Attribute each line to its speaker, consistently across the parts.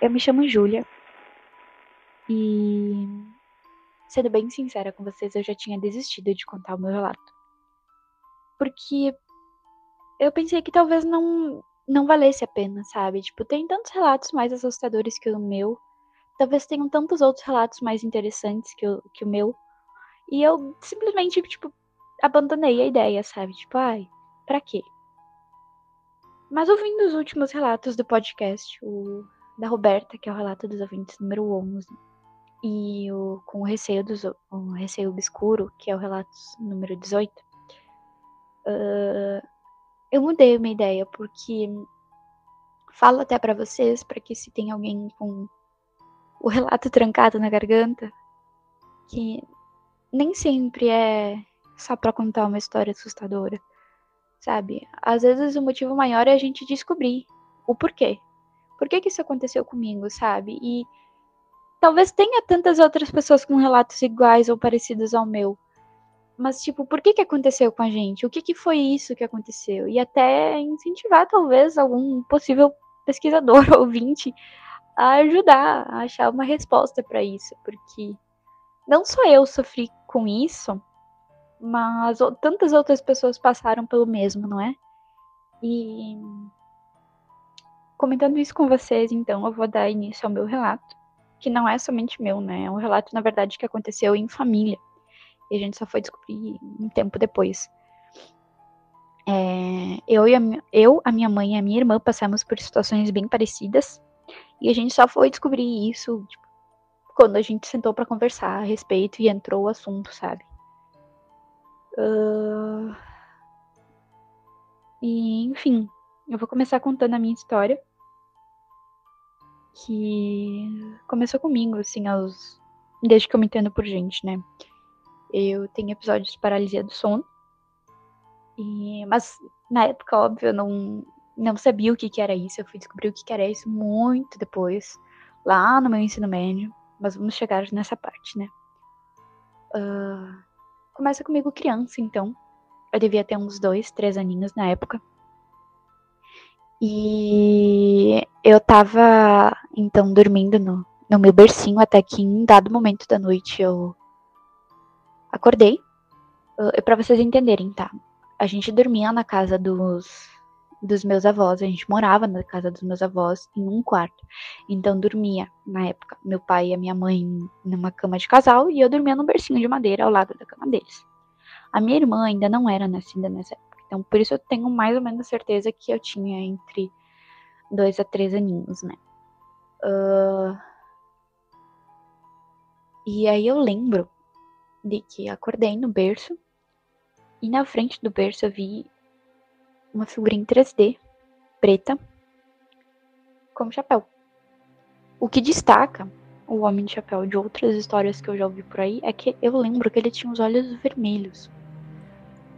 Speaker 1: Eu me chamo Júlia e, sendo bem sincera com vocês, eu já tinha desistido de contar o meu relato. Porque eu pensei que talvez não, não valesse a pena, sabe? Tipo, tem tantos relatos mais assustadores que o meu, talvez tenham tantos outros relatos mais interessantes que o, que o meu, e eu simplesmente, tipo, abandonei a ideia, sabe? Tipo, ai, pra quê? Mas ouvindo os últimos relatos do podcast, o da Roberta, que é o relato dos ouvintes número 11, e o com o receio dos o receio obscuro, que é o relato número 18, uh, eu mudei minha ideia porque falo até para vocês para que se tem alguém com o relato trancado na garganta, que nem sempre é só para contar uma história assustadora, sabe? Às vezes o motivo maior é a gente descobrir o porquê por que, que isso aconteceu comigo, sabe? E talvez tenha tantas outras pessoas com relatos iguais ou parecidos ao meu. Mas, tipo, por que que aconteceu com a gente? O que que foi isso que aconteceu? E até incentivar, talvez, algum possível pesquisador ou ouvinte a ajudar a achar uma resposta para isso. Porque não só eu sofri com isso, mas tantas outras pessoas passaram pelo mesmo, não é? E Comentando isso com vocês, então, eu vou dar início ao meu relato, que não é somente meu, né? É um relato, na verdade, que aconteceu em família. E a gente só foi descobrir um tempo depois. É, eu, e a, eu, a minha mãe e a minha irmã passamos por situações bem parecidas. E a gente só foi descobrir isso tipo, quando a gente sentou para conversar a respeito e entrou o assunto, sabe? Uh... E, enfim, eu vou começar contando a minha história. Que começou comigo, assim, aos. Desde que eu me entendo por gente, né? Eu tenho episódios de paralisia do sono. E... Mas na época, óbvio, eu não, não sabia o que, que era isso. Eu fui descobrir o que, que era isso muito depois, lá no meu ensino médio. Mas vamos chegar nessa parte, né? Uh... Começa comigo criança, então. Eu devia ter uns dois, três aninhos na época. E eu tava, então, dormindo no, no meu bercinho até que em dado momento da noite eu acordei. Para vocês entenderem, tá? A gente dormia na casa dos, dos meus avós, a gente morava na casa dos meus avós em um quarto. Então dormia, na época, meu pai e a minha mãe numa cama de casal e eu dormia no bercinho de madeira ao lado da cama deles. A minha irmã ainda não era nascida nessa época. Então, por isso eu tenho mais ou menos certeza que eu tinha entre dois a três aninhos, né? Uh... E aí eu lembro de que acordei no berço e na frente do berço eu vi uma figurinha em 3D, preta, com chapéu. O que destaca o Homem de Chapéu de outras histórias que eu já ouvi por aí é que eu lembro que ele tinha os olhos vermelhos.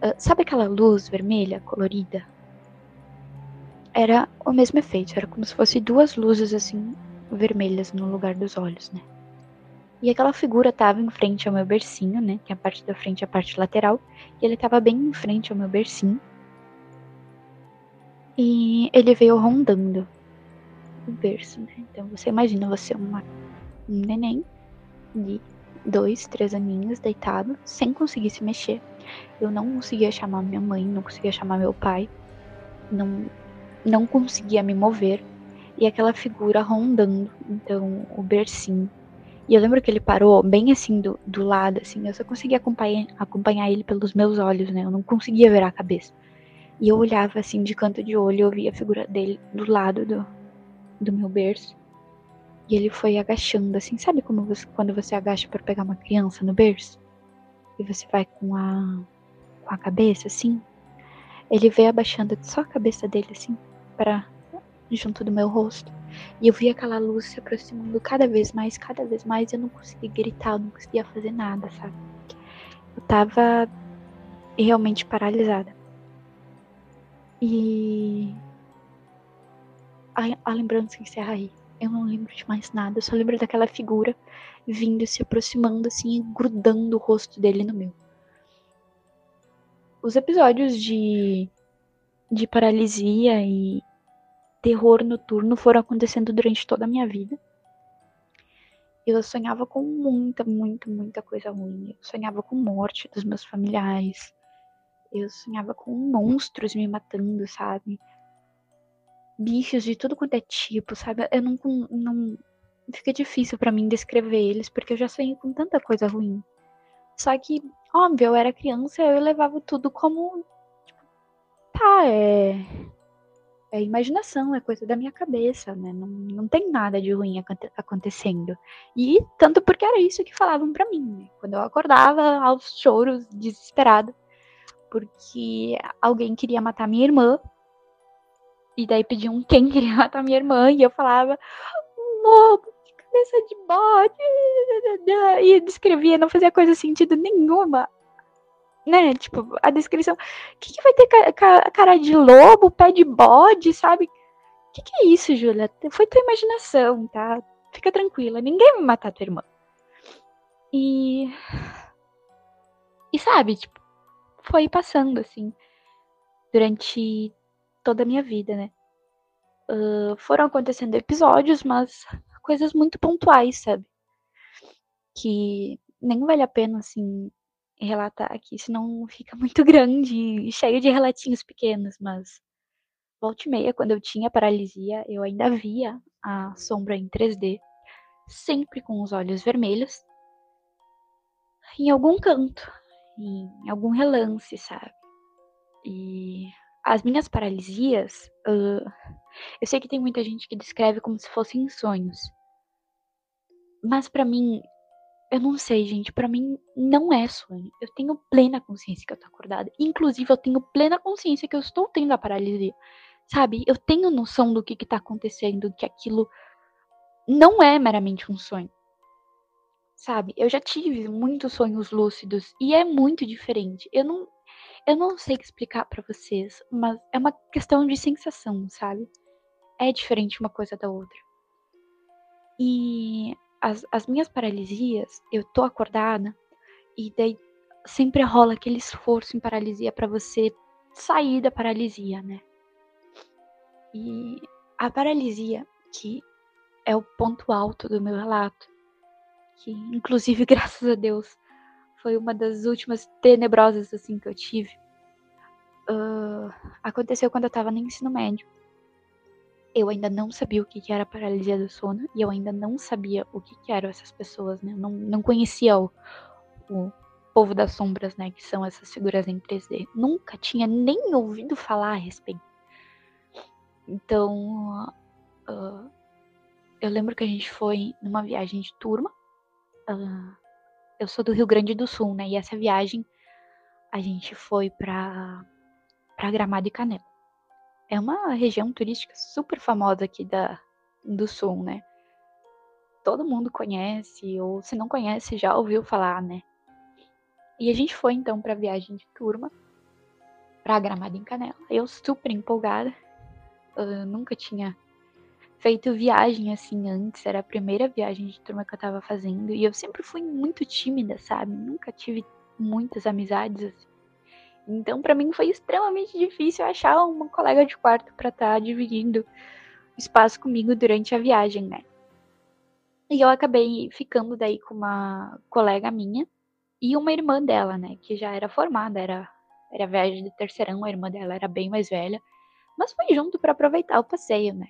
Speaker 1: Uh, sabe aquela luz vermelha colorida? Era o mesmo efeito, era como se fosse duas luzes assim vermelhas no lugar dos olhos, né? E aquela figura estava em frente ao meu bercinho, né? Tem a parte da frente e a parte lateral. E ele estava bem em frente ao meu bercinho. E ele veio rondando o berço, né? Então você imagina você uma, um neném de dois, três aninhos deitado, sem conseguir se mexer. Eu não conseguia chamar minha mãe, não conseguia chamar meu pai, não, não conseguia me mover. E aquela figura rondando, então, o bercinho. E eu lembro que ele parou bem assim do, do lado, assim, eu só conseguia acompanhar, acompanhar ele pelos meus olhos, né? Eu não conseguia ver a cabeça. E eu olhava assim de canto de olho, eu via a figura dele do lado do, do meu berço. E ele foi agachando, assim, sabe como você, quando você agacha para pegar uma criança no berço? E você vai com a, com a cabeça, assim? Ele veio abaixando só a cabeça dele, assim, para junto do meu rosto. E eu vi aquela luz se aproximando cada vez mais, cada vez mais. Eu não conseguia gritar, eu não conseguia fazer nada, sabe? Eu tava realmente paralisada. E a, a lembrança encerra aí. Eu não lembro de mais nada, eu só lembro daquela figura vindo, se aproximando assim, e grudando o rosto dele no meu. Os episódios de, de paralisia e terror noturno foram acontecendo durante toda a minha vida. Eu sonhava com muita, muita, muita coisa ruim. Eu sonhava com morte dos meus familiares. Eu sonhava com monstros me matando, sabe? Bichos de tudo quanto é tipo, sabe? Eu não. não fica difícil para mim descrever eles, porque eu já sonhei com tanta coisa ruim. Só que, óbvio, eu era criança eu levava tudo como. Tipo, tá, é é imaginação, é coisa da minha cabeça, né? Não, não tem nada de ruim acontecendo. E tanto porque era isso que falavam para mim, né? Quando eu acordava aos choros, desesperada, porque alguém queria matar minha irmã. E daí pediam quem queria matar minha irmã, e eu falava, lobo de cabeça de bode. E descrevia, não fazia coisa sentido nenhuma né? Tipo, a descrição. O que, que vai ter ca cara de lobo, pé de bode, sabe? O que, que é isso, Júlia? Foi tua imaginação, tá? Fica tranquila, ninguém vai matar tua irmã. E. E sabe, tipo, foi passando assim, durante toda a minha vida, né? Uh, foram acontecendo episódios, mas coisas muito pontuais, sabe? Que nem vale a pena, assim, relatar aqui, senão fica muito grande e cheio de relatinhos pequenos, mas volta e meia, quando eu tinha paralisia, eu ainda via a sombra em 3D, sempre com os olhos vermelhos, em algum canto, em algum relance, sabe? E as minhas paralisias, uh, eu sei que tem muita gente que descreve como se fossem sonhos, mas para mim eu não sei, gente. Para mim não é sonho. Eu tenho plena consciência que eu tô acordada. Inclusive, eu tenho plena consciência que eu estou tendo a paralisia. Sabe? Eu tenho noção do que que tá acontecendo, que aquilo não é meramente um sonho. Sabe? Eu já tive muitos sonhos lúcidos e é muito diferente. Eu não eu não sei explicar para vocês, mas é uma questão de sensação, sabe? É diferente uma coisa da outra. E as, as minhas paralisias, eu tô acordada e daí sempre rola aquele esforço em paralisia para você sair da paralisia, né? E a paralisia, que é o ponto alto do meu relato, que inclusive, graças a Deus, foi uma das últimas tenebrosas assim que eu tive, uh, aconteceu quando eu tava no ensino médio eu ainda não sabia o que, era paralisia do sono e eu ainda não sabia o que, que eram essas pessoas, né? Eu não, não conhecia o, o povo das sombras, né? Que são essas figuras em 3D. Nunca tinha nem ouvido falar a respeito. Então, uh, eu lembro que a gente foi numa viagem de turma. Uh, eu sou do Rio Grande do Sul, né? E essa viagem a gente foi pra, pra Gramado e Canela. É uma região turística super famosa aqui da, do sul, né? Todo mundo conhece, ou se não conhece, já ouviu falar, né? E a gente foi então para viagem de turma para Gramado em Canela. Eu super empolgada. Eu nunca tinha feito viagem assim antes, era a primeira viagem de turma que eu tava fazendo e eu sempre fui muito tímida, sabe? Nunca tive muitas amizades assim. Então, para mim foi extremamente difícil achar uma colega de quarto para estar tá dividindo espaço comigo durante a viagem, né? E eu acabei ficando daí com uma colega minha e uma irmã dela, né, que já era formada, era era viagem de terceirão, a irmã dela era bem mais velha, mas foi junto para aproveitar o passeio, né?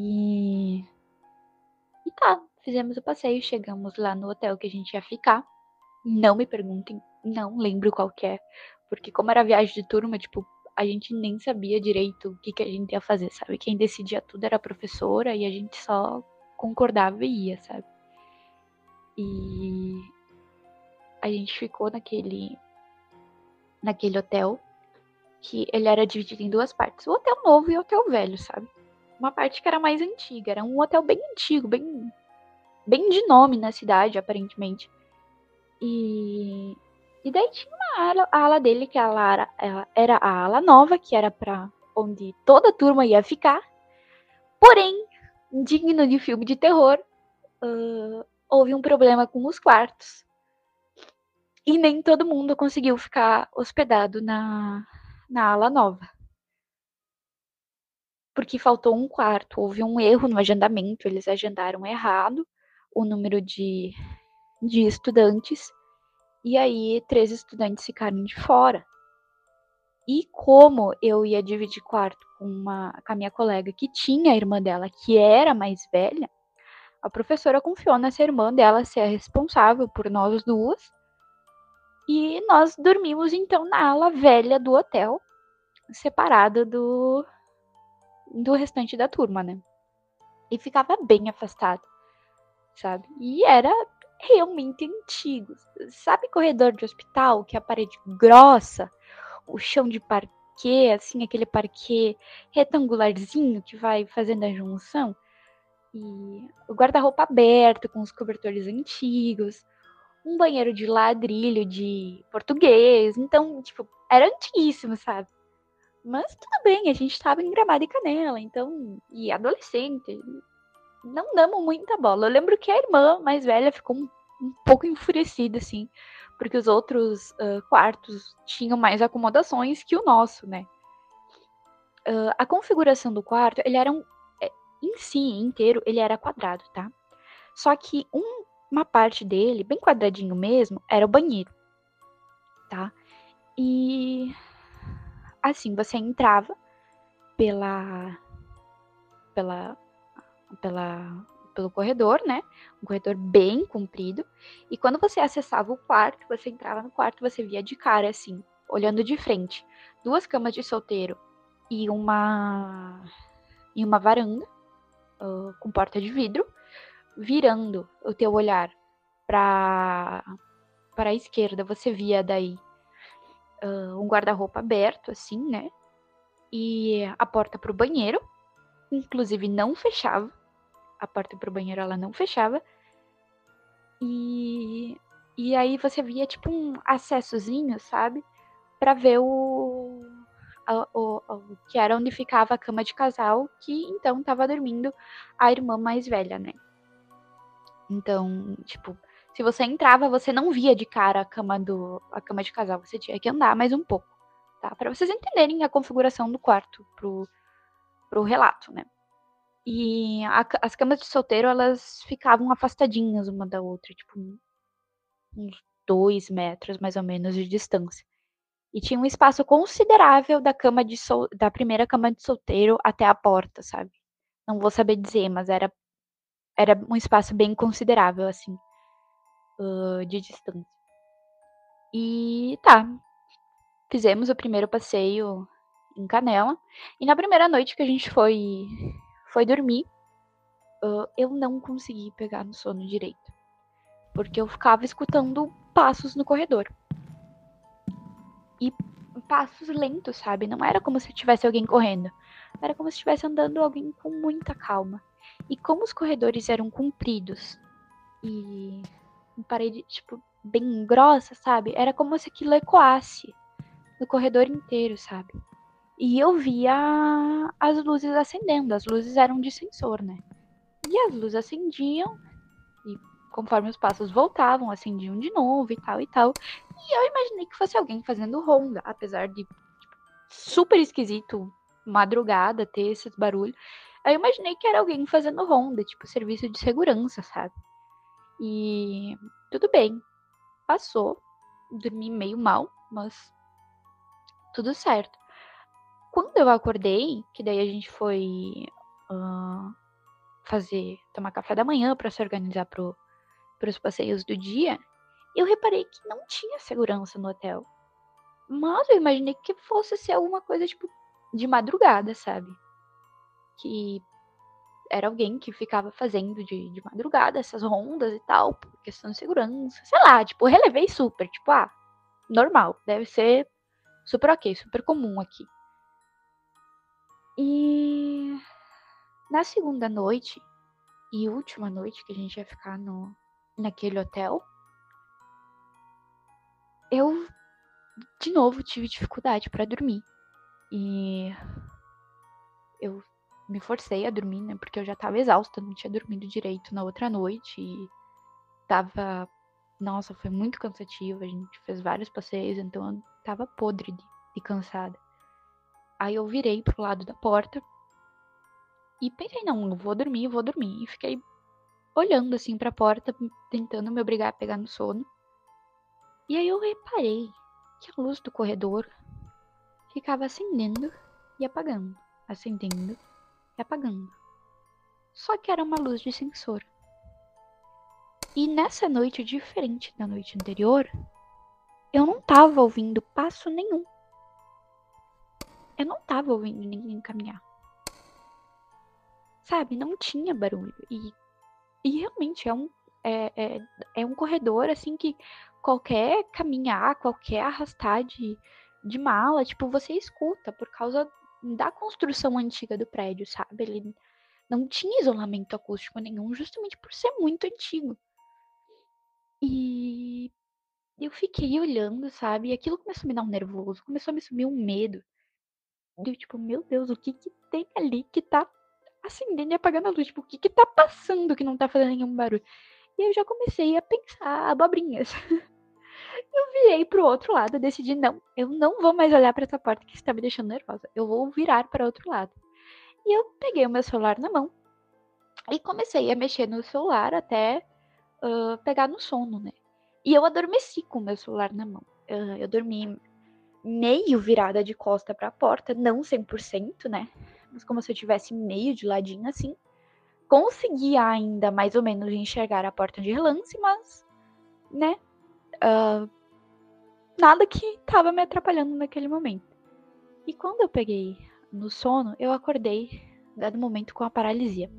Speaker 1: E e tá, fizemos o passeio, chegamos lá no hotel que a gente ia ficar. Não me perguntem, não lembro qual é, porque como era viagem de turma, tipo, a gente nem sabia direito o que, que a gente ia fazer, sabe? Quem decidia tudo era a professora e a gente só concordava e ia, sabe? E a gente ficou naquele naquele hotel que ele era dividido em duas partes, o hotel novo e o hotel velho, sabe? Uma parte que era mais antiga. Era um hotel bem antigo, bem, bem de nome na cidade, aparentemente. E, e daí tinha uma ala, a ala dele, que a ala era, a ala nova, que era para onde toda a turma ia ficar. Porém, digno de filme de terror, uh, houve um problema com os quartos. E nem todo mundo conseguiu ficar hospedado na, na ala nova. Porque faltou um quarto, houve um erro no agendamento, eles agendaram errado o número de, de estudantes. E aí, três estudantes ficaram de fora. E como eu ia dividir quarto com, uma, com a minha colega que tinha a irmã dela, que era mais velha, a professora confiou nessa irmã dela ser a responsável por nós duas. E nós dormimos então na ala velha do hotel, separada do, do restante da turma, né? E ficava bem afastado, sabe? E era realmente antigo. Sabe corredor de hospital, que é a parede grossa, o chão de parquet, assim, aquele parquet retangularzinho que vai fazendo a junção. E o guarda-roupa aberto, com os cobertores antigos. Um banheiro de ladrilho de português. Então, tipo, era antiguíssimo, sabe? Mas tudo bem, a gente tava em Gramado e Canela, então. E adolescente. Não damos muita bola. Eu lembro que a irmã mais velha ficou um, um pouco enfurecida, assim porque os outros uh, quartos tinham mais acomodações que o nosso, né? Uh, a configuração do quarto, ele era um, é, em si inteiro, ele era quadrado, tá? Só que um, uma parte dele, bem quadradinho mesmo, era o banheiro, tá? E assim, você entrava pela pela pela pelo corredor, né? Um corredor bem comprido. E quando você acessava o quarto, você entrava no quarto, você via de cara, assim, olhando de frente, duas camas de solteiro e uma e uma varanda uh, com porta de vidro, virando o teu olhar para para a esquerda, você via daí uh, um guarda-roupa aberto, assim, né? E a porta para o banheiro, inclusive não fechava a porta pro banheiro ela não fechava. E, e aí você via tipo um acessozinho, sabe? Pra ver o, o, o, que era onde ficava a cama de casal, que então tava dormindo a irmã mais velha, né? Então, tipo, se você entrava, você não via de cara a cama do a cama de casal, você tinha que andar mais um pouco, tá? Para vocês entenderem a configuração do quarto pro pro relato, né? E a, as camas de solteiro, elas ficavam afastadinhas uma da outra, tipo, uns dois metros mais ou menos de distância. E tinha um espaço considerável da cama de sol, da primeira cama de solteiro até a porta, sabe? Não vou saber dizer, mas era era um espaço bem considerável assim, uh, de distância. E tá, fizemos o primeiro passeio em Canela. E na primeira noite que a gente foi foi dormir, uh, eu não consegui pegar no sono direito. Porque eu ficava escutando passos no corredor. E passos lentos, sabe? Não era como se tivesse alguém correndo. Era como se estivesse andando alguém com muita calma. E como os corredores eram compridos e parede, tipo, bem grossa, sabe? Era como se aquilo ecoasse no corredor inteiro, sabe? E eu via as luzes acendendo, as luzes eram de sensor, né? E as luzes acendiam, e conforme os passos voltavam, acendiam de novo e tal e tal. E eu imaginei que fosse alguém fazendo ronda, apesar de tipo, super esquisito, madrugada, ter esses barulhos. Eu imaginei que era alguém fazendo ronda, tipo serviço de segurança, sabe? E tudo bem, passou, dormi meio mal, mas tudo certo. Quando eu acordei, que daí a gente foi uh, fazer, tomar café da manhã para se organizar para os passeios do dia, eu reparei que não tinha segurança no hotel. Mas eu imaginei que fosse ser alguma coisa tipo de madrugada, sabe? Que era alguém que ficava fazendo de, de madrugada essas rondas e tal, por questão de segurança. Sei lá, tipo, relevei super, tipo, ah, normal, deve ser super ok, super comum aqui. E na segunda noite e última noite que a gente ia ficar no, naquele hotel, eu de novo tive dificuldade para dormir. E eu me forcei a dormir, né? Porque eu já tava exausta, não tinha dormido direito na outra noite e tava. Nossa, foi muito cansativo. A gente fez vários passeios, então eu tava podre de, de cansada. Aí eu virei pro lado da porta e pensei, não, eu vou dormir, vou dormir. E fiquei olhando assim pra porta, tentando me obrigar a pegar no sono. E aí eu reparei que a luz do corredor ficava acendendo e apagando, acendendo e apagando. Só que era uma luz de sensor. E nessa noite, diferente da noite anterior, eu não tava ouvindo passo nenhum. Eu não tava ouvindo ninguém caminhar. Sabe, não tinha barulho. E, e realmente é um, é, é, é um corredor assim que qualquer caminhar, qualquer arrastar de, de mala, tipo, você escuta por causa da construção antiga do prédio, sabe? Ele não tinha isolamento acústico nenhum, justamente por ser muito antigo. E eu fiquei olhando, sabe? E aquilo começou a me dar um nervoso, começou a me subir um medo. Eu, tipo, meu Deus, o que que tem ali que tá acendendo e apagando a luz? Tipo, o que que tá passando que não tá fazendo nenhum barulho? E eu já comecei a pensar abobrinhas. eu virei pro outro lado, decidi, não, eu não vou mais olhar para essa porta que está me deixando nervosa. Eu vou virar para outro lado. E eu peguei o meu celular na mão e comecei a mexer no celular até uh, pegar no sono, né? E eu adormeci com o meu celular na mão. Uh, eu dormi meio virada de costa para a porta, não 100%, né? Mas como se eu tivesse meio de ladinho assim. Consegui ainda mais ou menos enxergar a porta de relance, mas, né? Uh, nada que estava me atrapalhando naquele momento. E quando eu peguei no sono, eu acordei, dado momento, com a paralisia.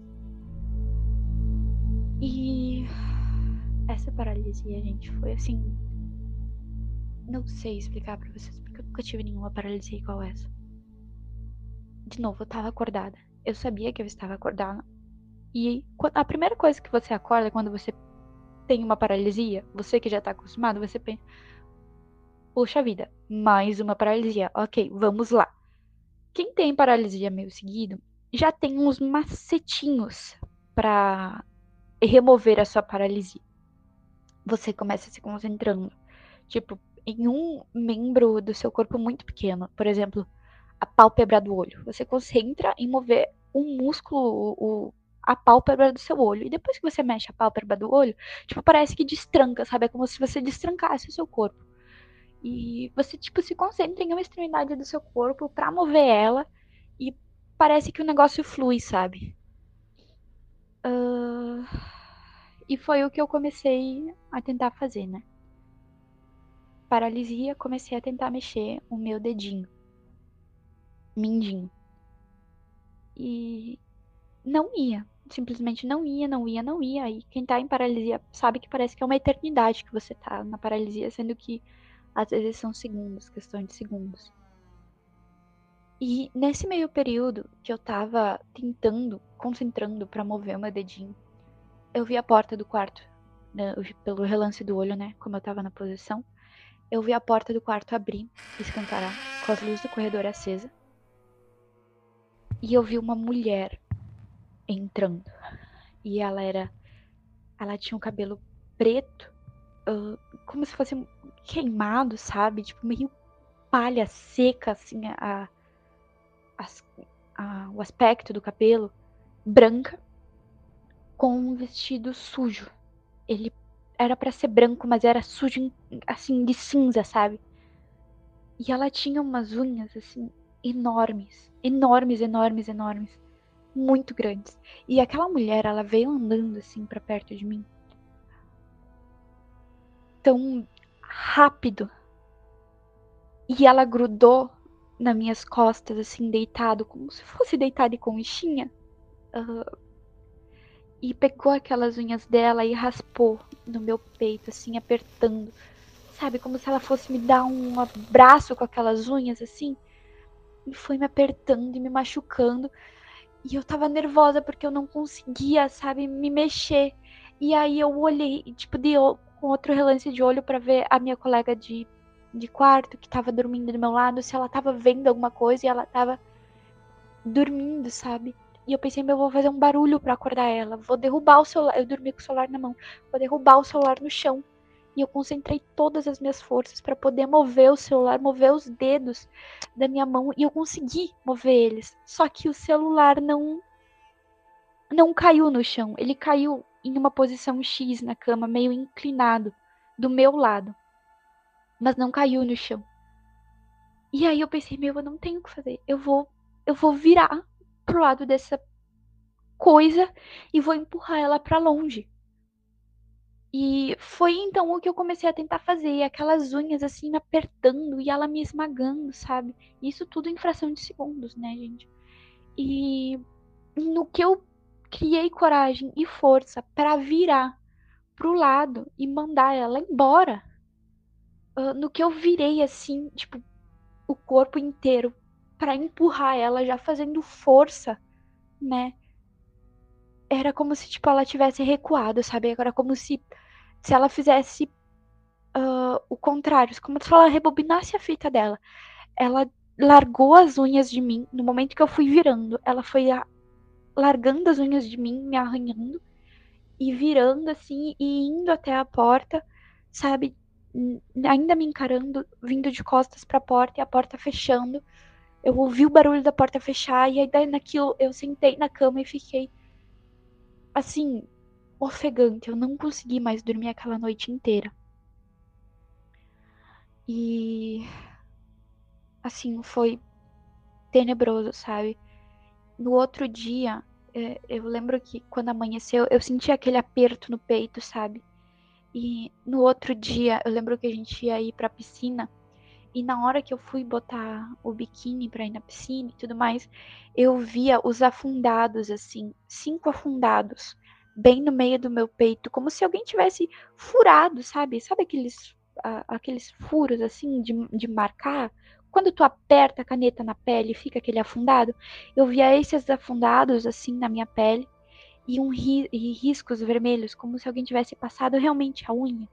Speaker 1: E essa paralisia, gente, foi assim. Não sei explicar para vocês, porque eu nunca tive nenhuma paralisia igual essa. De novo, eu tava acordada. Eu sabia que eu estava acordada. E a primeira coisa que você acorda quando você tem uma paralisia, você que já tá acostumado, você pensa: Puxa vida, mais uma paralisia. Ok, vamos lá. Quem tem paralisia meio seguido já tem uns macetinhos para remover a sua paralisia. Você começa se concentrando, tipo, em um membro do seu corpo muito pequeno, por exemplo, a pálpebra do olho. Você concentra em mover um músculo, o, a pálpebra do seu olho. E depois que você mexe a pálpebra do olho, tipo, parece que destranca, sabe? É como se você destrancasse o seu corpo. E você, tipo, se concentra em uma extremidade do seu corpo para mover ela. E parece que o negócio flui, sabe? Uh... E foi o que eu comecei a tentar fazer, né? Paralisia, comecei a tentar mexer o meu dedinho. Mindinho. E não ia. Simplesmente não ia, não ia, não ia. E quem tá em paralisia sabe que parece que é uma eternidade que você tá na paralisia, sendo que às vezes são segundos, questão de segundos. E nesse meio período que eu tava tentando, concentrando para mover o meu dedinho, eu vi a porta do quarto, né, pelo relance do olho, né? Como eu tava na posição. Eu vi a porta do quarto abrir, escancarar, com as luzes do corredor acesa. E eu vi uma mulher entrando. E ela era. Ela tinha um cabelo preto, uh, como se fosse queimado, sabe? Tipo, meio palha seca, assim, a, a, a, o aspecto do cabelo, branca, com um vestido sujo. Ele era para ser branco, mas era sujo, assim, de cinza, sabe? E ela tinha umas unhas, assim, enormes. Enormes, enormes, enormes. Muito grandes. E aquela mulher, ela veio andando, assim, para perto de mim. Tão rápido. E ela grudou nas minhas costas, assim, deitado, como se fosse deitada de conchinha. Uh, e pegou aquelas unhas dela e raspou no meu peito, assim, apertando. Sabe, como se ela fosse me dar um abraço com aquelas unhas, assim. E foi me apertando e me machucando. E eu tava nervosa porque eu não conseguia, sabe, me mexer. E aí eu olhei, tipo, de, com outro relance de olho para ver a minha colega de, de quarto que tava dormindo do meu lado, se ela tava vendo alguma coisa e ela tava dormindo, sabe? E eu pensei, meu, eu vou fazer um barulho para acordar ela. Vou derrubar o celular. Eu dormi com o celular na mão. Vou derrubar o celular no chão. E eu concentrei todas as minhas forças para poder mover o celular, mover os dedos da minha mão. E eu consegui mover eles. Só que o celular não. Não caiu no chão. Ele caiu em uma posição X na cama, meio inclinado, do meu lado. Mas não caiu no chão. E aí eu pensei, meu, eu não tenho o que fazer. Eu vou eu vou virar pro lado dessa coisa e vou empurrar ela para longe. E foi então o que eu comecei a tentar fazer, aquelas unhas assim apertando e ela me esmagando, sabe? Isso tudo em fração de segundos, né, gente? E no que eu criei coragem e força para virar pro lado e mandar ela embora, uh, no que eu virei assim, tipo, o corpo inteiro para empurrar ela, já fazendo força, né? Era como se, tipo, ela tivesse recuado, sabe? Agora, como se, se ela fizesse uh, o contrário, como se ela rebobinasse a fita dela. Ela largou as unhas de mim no momento que eu fui virando. Ela foi a, largando as unhas de mim, me arranhando e virando assim e indo até a porta, sabe? Ainda me encarando, vindo de costas para a porta e a porta fechando eu ouvi o barulho da porta fechar e aí daí naquilo eu sentei na cama e fiquei assim, ofegante. Eu não consegui mais dormir aquela noite inteira. E assim, foi tenebroso, sabe? No outro dia, eu lembro que quando amanheceu, eu senti aquele aperto no peito, sabe? E no outro dia, eu lembro que a gente ia ir pra piscina e na hora que eu fui botar o biquíni pra ir na piscina e tudo mais, eu via os afundados, assim, cinco afundados, bem no meio do meu peito, como se alguém tivesse furado, sabe? Sabe aqueles, aqueles furos, assim, de, de marcar? Quando tu aperta a caneta na pele, fica aquele afundado. Eu via esses afundados, assim, na minha pele, e, um ri e riscos vermelhos, como se alguém tivesse passado realmente a unha.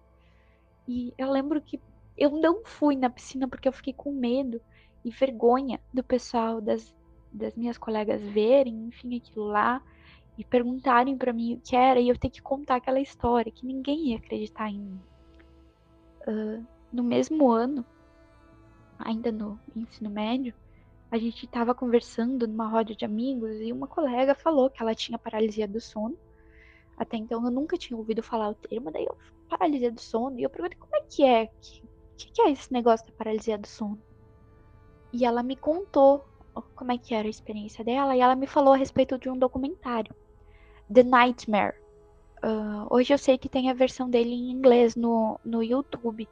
Speaker 1: E eu lembro que eu não fui na piscina porque eu fiquei com medo e vergonha do pessoal, das, das minhas colegas verem, enfim, aquilo lá e perguntarem para mim o que era e eu ter que contar aquela história que ninguém ia acreditar em mim. Uh, no mesmo ano, ainda no ensino médio, a gente estava conversando numa roda de amigos e uma colega falou que ela tinha paralisia do sono. Até então eu nunca tinha ouvido falar o termo, daí eu paralisia do sono e eu perguntei como é que é, o que, que é esse negócio da paralisia do sono? E ela me contou como é que era a experiência dela e ela me falou a respeito de um documentário, The Nightmare. Uh, hoje eu sei que tem a versão dele em inglês no, no YouTube,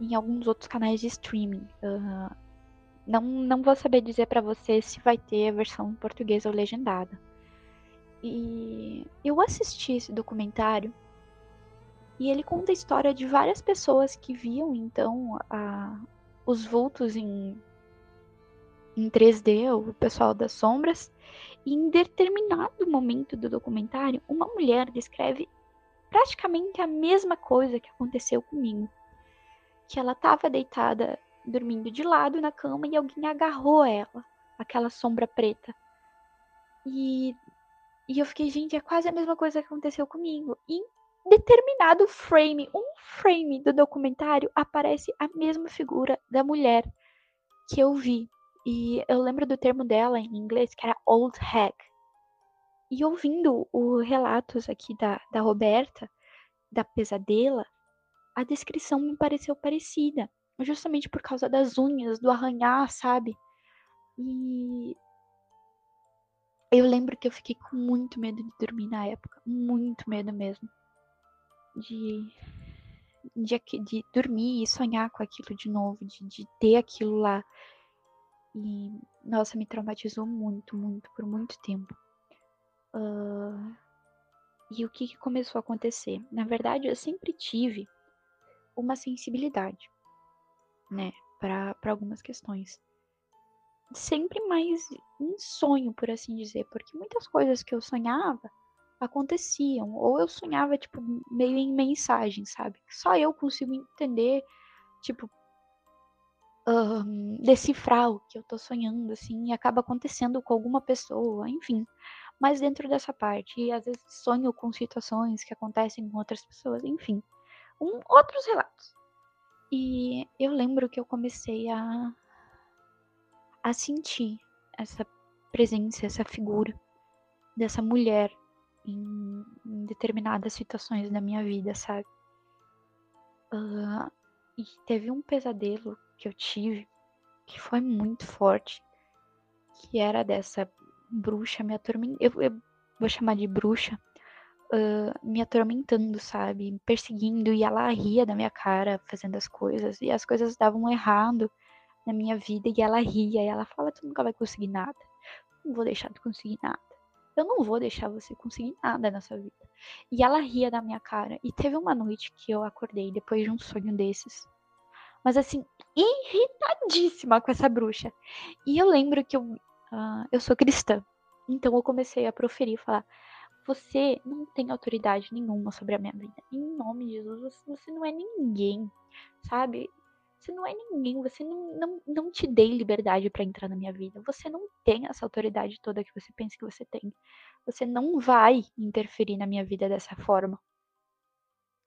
Speaker 1: em alguns outros canais de streaming. Uh, não, não vou saber dizer para você se vai ter a versão portuguesa ou legendada. E eu assisti esse documentário e ele conta a história de várias pessoas que viam então a, os vultos em, em 3D, o pessoal das sombras. E em determinado momento do documentário, uma mulher descreve praticamente a mesma coisa que aconteceu comigo. Que ela estava deitada, dormindo de lado na cama e alguém agarrou ela, aquela sombra preta. E, e eu fiquei, gente, é quase a mesma coisa que aconteceu comigo. E determinado frame, um frame do documentário, aparece a mesma figura da mulher que eu vi. E eu lembro do termo dela em inglês, que era old hag. E ouvindo os relatos aqui da, da Roberta, da pesadela, a descrição me pareceu parecida. Justamente por causa das unhas, do arranhar, sabe? E eu lembro que eu fiquei com muito medo de dormir na época. Muito medo mesmo de, de, de dormir e sonhar com aquilo de novo, de, de ter aquilo lá. E, nossa, me traumatizou muito, muito, por muito tempo. Uh, e o que, que começou a acontecer? Na verdade, eu sempre tive uma sensibilidade, né, para algumas questões. sempre mais um sonho, por assim dizer, porque muitas coisas que eu sonhava aconteciam, ou eu sonhava, tipo, meio em mensagem, sabe? Só eu consigo entender, tipo, um, decifrar o que eu tô sonhando, assim, e acaba acontecendo com alguma pessoa, enfim. Mas dentro dessa parte, e às vezes sonho com situações que acontecem com outras pessoas, enfim. Um, outros relatos. E eu lembro que eu comecei a, a sentir essa presença, essa figura dessa mulher em, em determinadas situações da minha vida, sabe? Uh, e teve um pesadelo que eu tive que foi muito forte, que era dessa bruxa me atormentando. Eu, eu, vou chamar de bruxa. Uh, me atormentando, sabe? Me perseguindo e ela ria da minha cara fazendo as coisas e as coisas davam errado na minha vida e ela ria e ela fala: Tu nunca vai conseguir nada. Não vou deixar de conseguir nada. Eu não vou deixar você conseguir nada na sua vida. E ela ria da minha cara. E teve uma noite que eu acordei depois de um sonho desses. Mas assim, irritadíssima com essa bruxa. E eu lembro que eu, uh, eu sou cristã. Então eu comecei a proferir, falar: Você não tem autoridade nenhuma sobre a minha vida. Em nome de Jesus, você não é ninguém, sabe? Você não é ninguém, você não, não, não te dei liberdade para entrar na minha vida. Você não tem essa autoridade toda que você pensa que você tem. Você não vai interferir na minha vida dessa forma.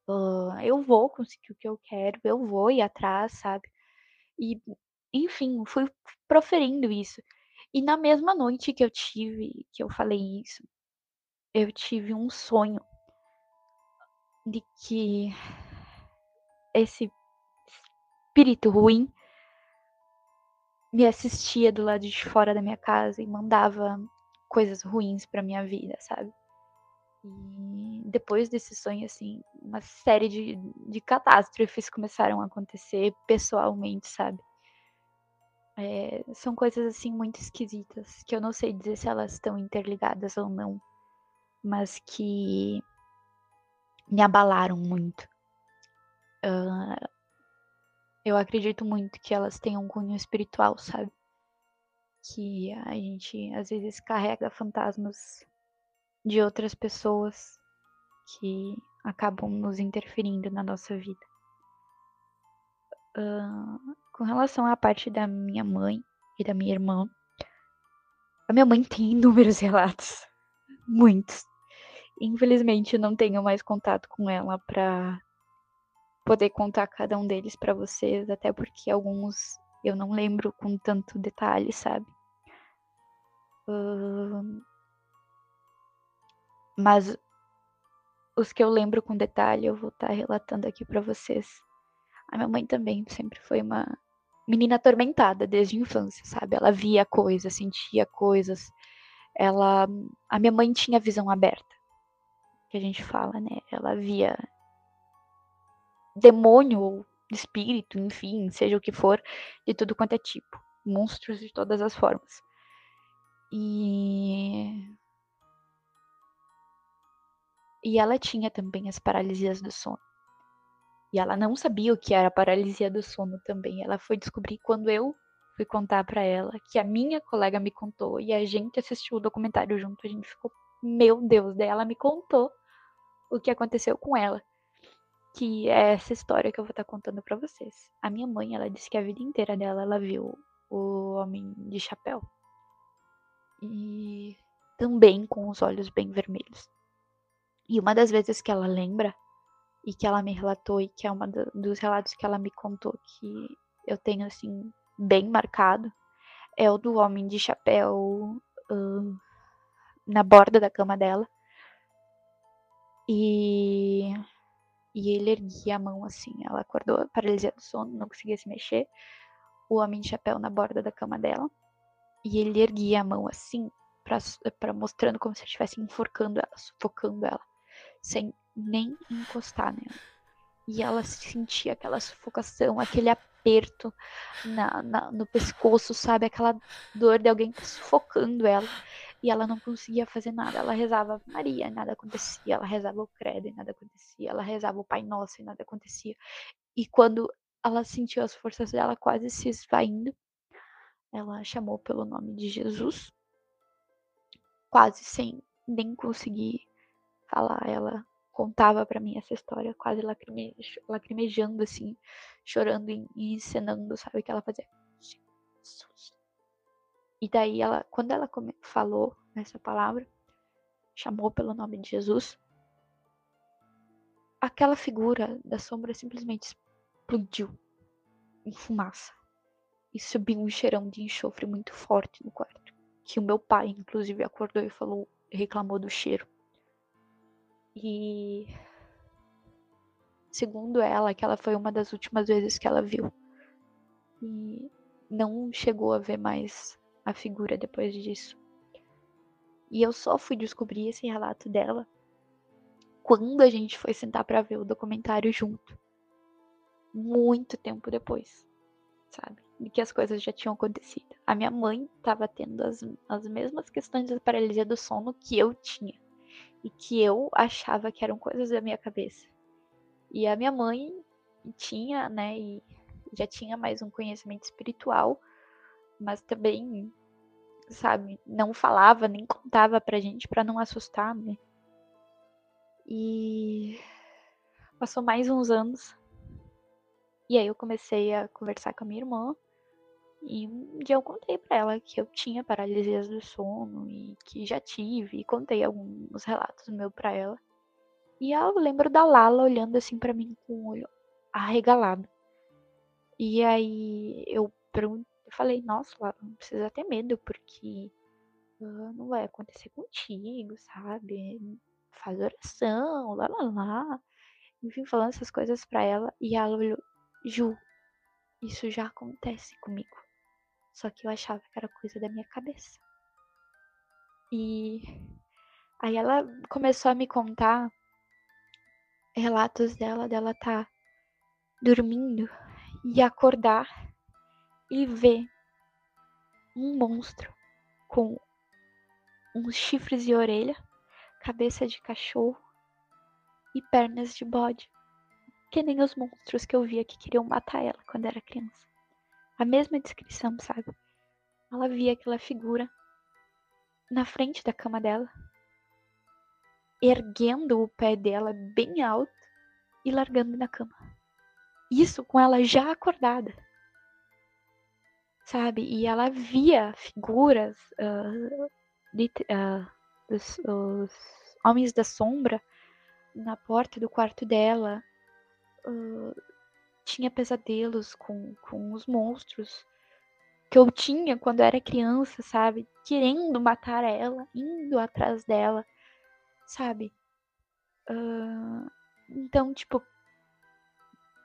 Speaker 1: Uh, eu vou conseguir o que eu quero, eu vou ir atrás, sabe? E, enfim, fui proferindo isso. E na mesma noite que eu tive, que eu falei isso, eu tive um sonho de que esse espírito ruim me assistia do lado de fora da minha casa e mandava coisas ruins para minha vida, sabe? E depois desse sonho, assim, uma série de, de catástrofes começaram a acontecer pessoalmente, sabe? É, são coisas, assim, muito esquisitas, que eu não sei dizer se elas estão interligadas ou não, mas que me abalaram muito. Uh, eu acredito muito que elas tenham um cunho espiritual, sabe? Que a gente às vezes carrega fantasmas de outras pessoas que acabam nos interferindo na nossa vida. Uh, com relação à parte da minha mãe e da minha irmã, a minha mãe tem inúmeros relatos, muitos. Infelizmente, não tenho mais contato com ela para poder contar cada um deles para vocês, até porque alguns eu não lembro com tanto detalhe, sabe? Uh, mas os que eu lembro com detalhe eu vou estar tá relatando aqui para vocês. A minha mãe também sempre foi uma menina atormentada desde a infância, sabe? Ela via coisas, sentia coisas. Ela, a minha mãe tinha visão aberta, que a gente fala, né? Ela via demônio ou espírito, enfim, seja o que for, de tudo quanto é tipo. Monstros de todas as formas. E. E ela tinha também as paralisias do sono. E ela não sabia o que era paralisia do sono também. Ela foi descobrir quando eu fui contar para ela, que a minha colega me contou e a gente assistiu o documentário junto. A gente ficou, meu Deus, daí ela me contou o que aconteceu com ela que é essa história que eu vou estar tá contando para vocês. A minha mãe, ela disse que a vida inteira dela ela viu o homem de chapéu. E também com os olhos bem vermelhos. E uma das vezes que ela lembra e que ela me relatou e que é uma dos relatos que ela me contou que eu tenho assim bem marcado é o do homem de chapéu uh, na borda da cama dela. E e ele erguia a mão assim. Ela acordou paralisia do sono, não conseguia se mexer. O homem de chapéu na borda da cama dela. E ele erguia a mão assim, para mostrando como se estivesse enforcando ela, sufocando ela, sem nem encostar nela. E ela sentia aquela sufocação, aquele aperto na, na, no pescoço, sabe? Aquela dor de alguém sufocando ela e ela não conseguia fazer nada. Ela rezava Maria e nada acontecia. Ela rezava o Credo e nada acontecia. Ela rezava o Pai Nosso e nada acontecia. E quando ela sentiu as forças dela quase se esvaindo, ela chamou pelo nome de Jesus, quase sem nem conseguir falar. Ela contava para mim essa história, quase lacrime, lacrimejando, assim, chorando e, encenando, sabe? O que ela fazia. Jesus. E daí, ela, quando ela falou essa palavra, chamou pelo nome de Jesus, aquela figura da sombra simplesmente explodiu em fumaça e subiu um cheirão de enxofre muito forte no quarto, que o meu pai inclusive acordou e falou, reclamou do cheiro. E segundo ela, aquela foi uma das últimas vezes que ela viu. E não chegou a ver mais a figura depois disso. E eu só fui descobrir esse relato dela quando a gente foi sentar para ver o documentário junto. Muito tempo depois, sabe? De que as coisas já tinham acontecido. A minha mãe estava tendo as, as mesmas questões de paralisia do sono que eu tinha. E que eu achava que eram coisas da minha cabeça. E a minha mãe tinha, né, e já tinha mais um conhecimento espiritual, mas também, sabe, não falava nem contava pra gente para não assustar, né? E passou mais uns anos. E aí eu comecei a conversar com a minha irmã. E um dia eu contei para ela que eu tinha paralisias do sono e que já tive. E contei alguns relatos meu para ela. E eu lembro da Lala olhando assim para mim com o olho arregalado. E aí eu perguntei, falei, nossa, Lala, não precisa ter medo, porque uh, não vai acontecer contigo, sabe? faz oração, lá lá lá. Enfim, falando essas coisas pra ela. E ela olhou, Ju, isso já acontece comigo. Só que eu achava que era coisa da minha cabeça. E aí ela começou a me contar relatos dela, dela tá dormindo e acordar e ver um monstro com uns chifres e orelha cabeça de cachorro e pernas de bode, que nem os monstros que eu via que queriam matar ela quando era criança. A mesma descrição, sabe? Ela via aquela figura na frente da cama dela, erguendo o pé dela bem alto e largando na cama. Isso com ela já acordada. Sabe? E ela via figuras uh, de, uh, os, os homens da sombra na porta do quarto dela. Uh, tinha pesadelos com, com os monstros que eu tinha quando era criança, sabe? Querendo matar ela, indo atrás dela, sabe? Uh, então, tipo,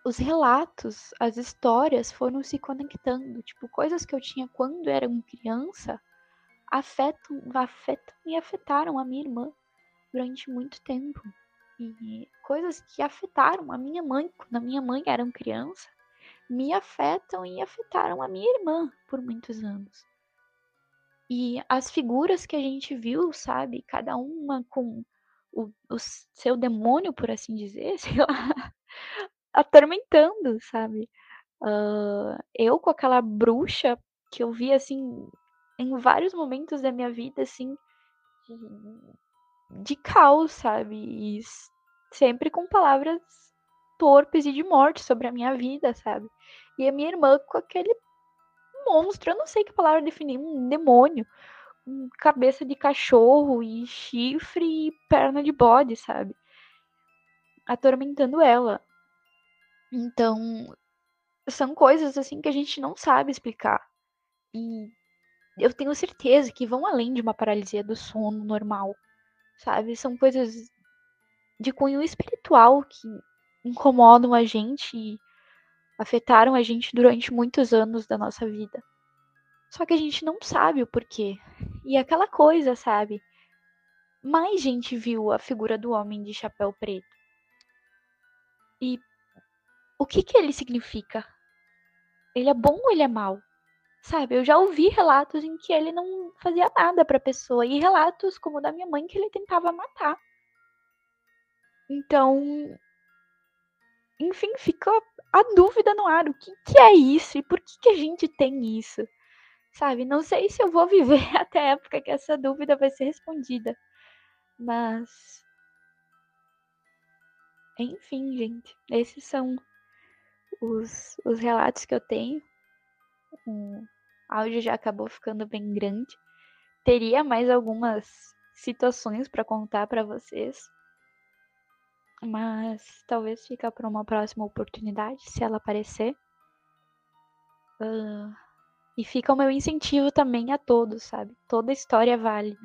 Speaker 1: os relatos, as histórias foram se conectando. Tipo, coisas que eu tinha quando era criança afetam, afetam e afetaram a minha irmã durante muito tempo. E coisas que afetaram a minha mãe quando a minha mãe era criança me afetam e afetaram a minha irmã por muitos anos. E as figuras que a gente viu, sabe, cada uma com o, o seu demônio, por assim dizer, sei lá, atormentando, sabe? Uh, eu com aquela bruxa que eu vi assim em vários momentos da minha vida, assim, de, de caos, sabe? E sempre com palavras torpes e de morte sobre a minha vida, sabe? E a minha irmã com aquele monstro, eu não sei que palavra definir, um demônio, com cabeça de cachorro e chifre e perna de bode, sabe? Atormentando ela. Então, são coisas assim que a gente não sabe explicar. E eu tenho certeza que vão além de uma paralisia do sono normal, sabe? São coisas de cunho espiritual que incomodam a gente e afetaram a gente durante muitos anos da nossa vida. Só que a gente não sabe o porquê. E aquela coisa, sabe? Mais gente viu a figura do homem de chapéu preto. E o que que ele significa? Ele é bom ou ele é mau? Sabe, eu já ouvi relatos em que ele não fazia nada para a pessoa e relatos como o da minha mãe que ele tentava matar. Então, enfim, fica a dúvida no ar, o que, que é isso e por que, que a gente tem isso? sabe? Não sei se eu vou viver até a época que essa dúvida vai ser respondida. Mas. Enfim, gente. Esses são os, os relatos que eu tenho. O áudio já acabou ficando bem grande. Teria mais algumas situações para contar para vocês. Mas talvez fica para uma próxima oportunidade, se ela aparecer. Uh, e fica o meu incentivo também a todos, sabe? Toda história é válida.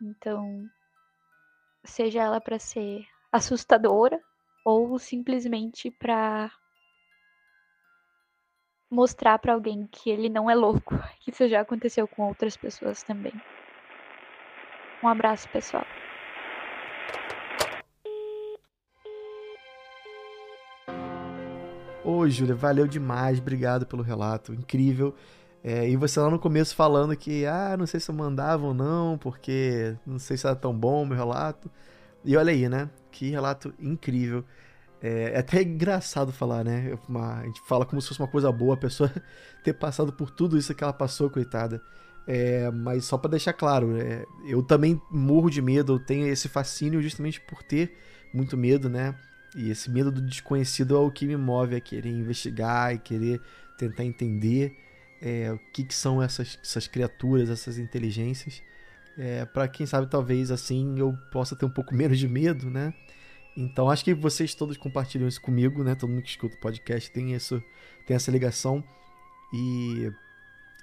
Speaker 1: Então, seja ela para ser assustadora ou simplesmente para mostrar para alguém que ele não é louco. Isso já aconteceu com outras pessoas também. Um abraço, pessoal.
Speaker 2: Ô, Júlia, valeu demais, obrigado pelo relato, incrível. É, e você lá no começo falando que, ah, não sei se eu mandava ou não, porque não sei se era tão bom o meu relato. E olha aí, né? Que relato incrível. É, é até engraçado falar, né? Uma, a gente fala como se fosse uma coisa boa a pessoa ter passado por tudo isso que ela passou, coitada. É, mas só para deixar claro, é, eu também morro de medo, eu tenho esse fascínio justamente por ter muito medo, né? E esse medo do desconhecido é o que me move a querer investigar e querer tentar entender é, o que, que, são essas, essas criaturas, essas inteligências. É, para quem sabe, talvez assim eu possa ter um pouco menos de medo, né? Então acho que vocês todos compartilham isso comigo, né? Todo mundo que escuta o podcast tem, isso, tem essa ligação. E,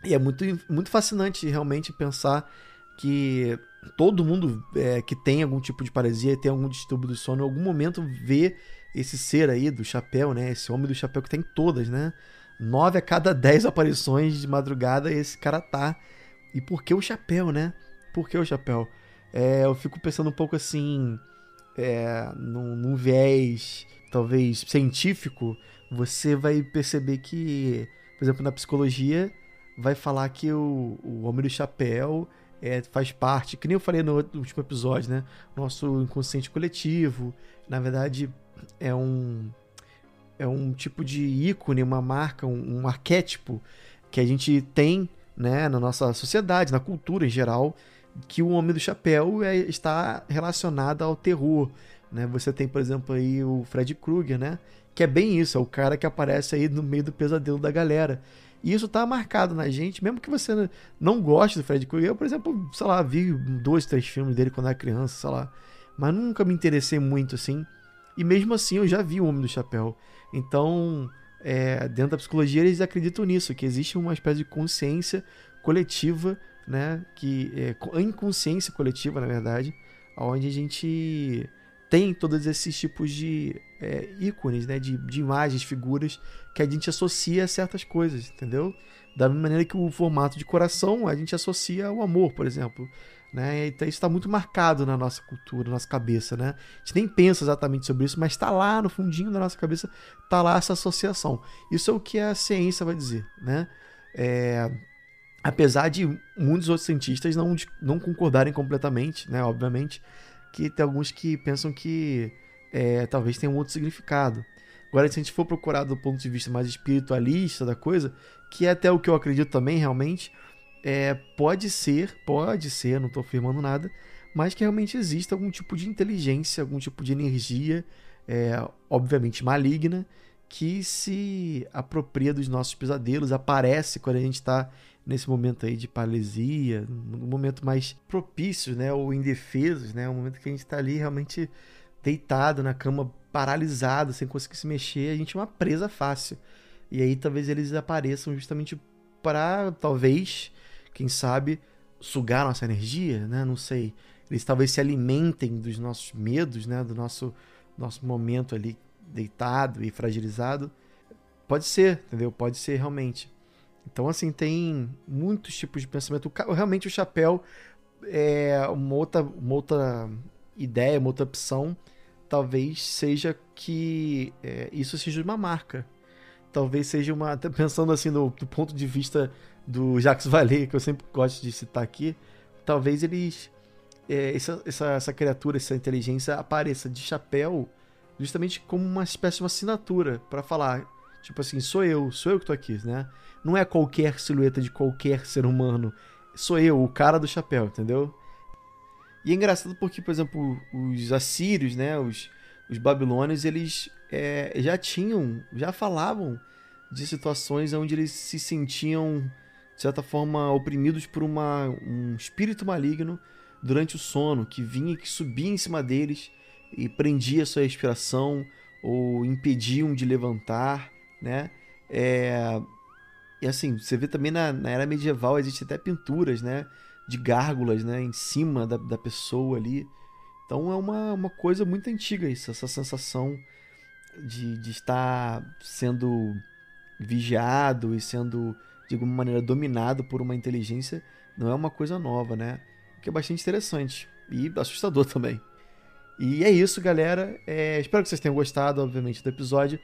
Speaker 2: e é muito, muito fascinante realmente pensar que todo mundo é, que tem algum tipo de paresia, tem algum distúrbio do sono, em algum momento vê esse ser aí do chapéu, né? Esse homem do chapéu que tem todas, né? Nove a cada dez aparições de madrugada esse cara tá. E por que o chapéu, né? Por que o chapéu? É, eu fico pensando um pouco assim, é, num, num viés talvez científico, você vai perceber que, por exemplo, na psicologia, vai falar que o, o homem do chapéu é, faz parte, que nem eu falei no último episódio, né? Nosso inconsciente coletivo. Na verdade, é um, é um tipo de ícone, uma marca, um, um arquétipo que a gente tem né, na nossa sociedade, na cultura em geral, que o Homem do Chapéu é, está relacionado ao terror. Né? Você tem, por exemplo, aí o Fred Krueger, né? que é bem isso, é o cara que aparece aí no meio do pesadelo da galera. E isso tá marcado na gente, mesmo que você não goste do Fred Krueger. Eu, por exemplo, sei lá, vi dois, três filmes dele quando era criança, sei lá. Mas nunca me interessei muito assim. E mesmo assim eu já vi o Homem do Chapéu. Então, é, dentro da psicologia eles acreditam nisso, que existe uma espécie de consciência coletiva, né? Que é inconsciência coletiva, na verdade, onde a gente tem todos esses tipos de é, ícones, né, de, de imagens, figuras que a gente associa a certas coisas, entendeu? Da mesma maneira que o formato de coração a gente associa ao amor, por exemplo. Né? Então isso está muito marcado na nossa cultura, na nossa cabeça. Né? A gente nem pensa exatamente sobre isso, mas está lá no fundinho da nossa cabeça, está lá essa associação. Isso é o que a ciência vai dizer. Né? É, apesar de muitos outros cientistas não, não concordarem completamente, né? obviamente, que tem alguns que pensam que é, talvez tenha um outro significado. Agora, se a gente for procurar do ponto de vista mais espiritualista da coisa, que é até o que eu acredito também, realmente, é, pode ser, pode ser, não estou afirmando nada, mas que realmente exista algum tipo de inteligência, algum tipo de energia, é, obviamente maligna, que se apropria dos nossos pesadelos, aparece quando a gente está nesse momento aí de paralisia, um momento mais propício, né, ou indefesos, né, um momento que a gente está ali realmente deitado na cama, paralisado, sem conseguir se mexer, a gente é uma presa fácil. E aí talvez eles apareçam justamente para, talvez, quem sabe, sugar nossa energia, né, não sei. Eles talvez se alimentem dos nossos medos, né, do nosso nosso momento ali deitado e fragilizado. Pode ser, entendeu? Pode ser realmente. Então, assim, tem muitos tipos de pensamento. Realmente, o chapéu é uma outra, uma outra ideia, uma outra opção. Talvez seja que é, isso seja uma marca. Talvez seja uma. Pensando assim, do, do ponto de vista do Jacques Vallée, que eu sempre gosto de citar aqui, talvez eles. É, essa, essa, essa criatura, essa inteligência apareça de chapéu justamente como uma espécie de uma assinatura para falar Tipo assim, sou eu, sou eu que tô aqui, né? Não é qualquer silhueta de qualquer ser humano. Sou eu, o cara do chapéu, entendeu? E é engraçado porque, por exemplo, os assírios, né, os, os babilônios, eles é, já tinham, já falavam de situações onde eles se sentiam, de certa forma, oprimidos por uma, um espírito maligno durante o sono, que vinha e que subia em cima deles e prendia sua respiração ou impediam de levantar, né? É... E assim, você vê também na, na era medieval, existem até pinturas, né? De gárgulas, né? Em cima da, da pessoa ali. Então é uma, uma coisa muito antiga isso, essa sensação de, de estar sendo vigiado e sendo, de alguma maneira, dominado por uma inteligência não é uma coisa nova, né? Que é bastante interessante e assustador também. E é isso, galera. É, espero que vocês tenham gostado, obviamente, do episódio.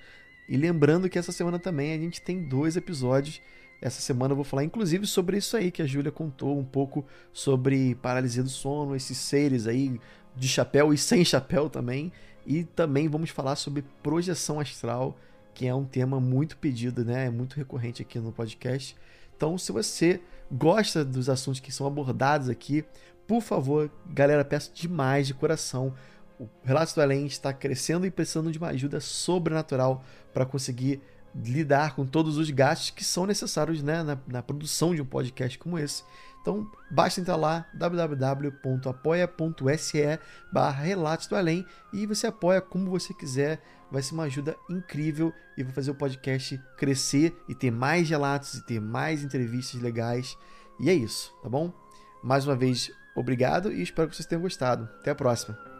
Speaker 2: E lembrando que essa semana também a gente tem dois episódios. Essa semana eu vou falar, inclusive, sobre isso aí que a Júlia contou um pouco sobre paralisia do sono, esses seres aí de chapéu e sem chapéu também. E também vamos falar sobre projeção astral, que é um tema muito pedido, né? É muito recorrente aqui no podcast. Então, se você gosta dos assuntos que são abordados aqui, por favor, galera, peço demais de coração o Relatos do Além está crescendo e precisando de uma ajuda sobrenatural para conseguir lidar com todos os gastos que são necessários né, na, na, produção de um podcast como esse. Então, basta entrar lá, www.apoia.se barra Relatos do Além e você apoia como você quiser. Vai ser uma ajuda incrível e vai fazer o podcast crescer e ter mais relatos e ter mais entrevistas legais. E é isso, tá bom? Mais uma vez, obrigado e espero que vocês tenham gostado. Até a próxima.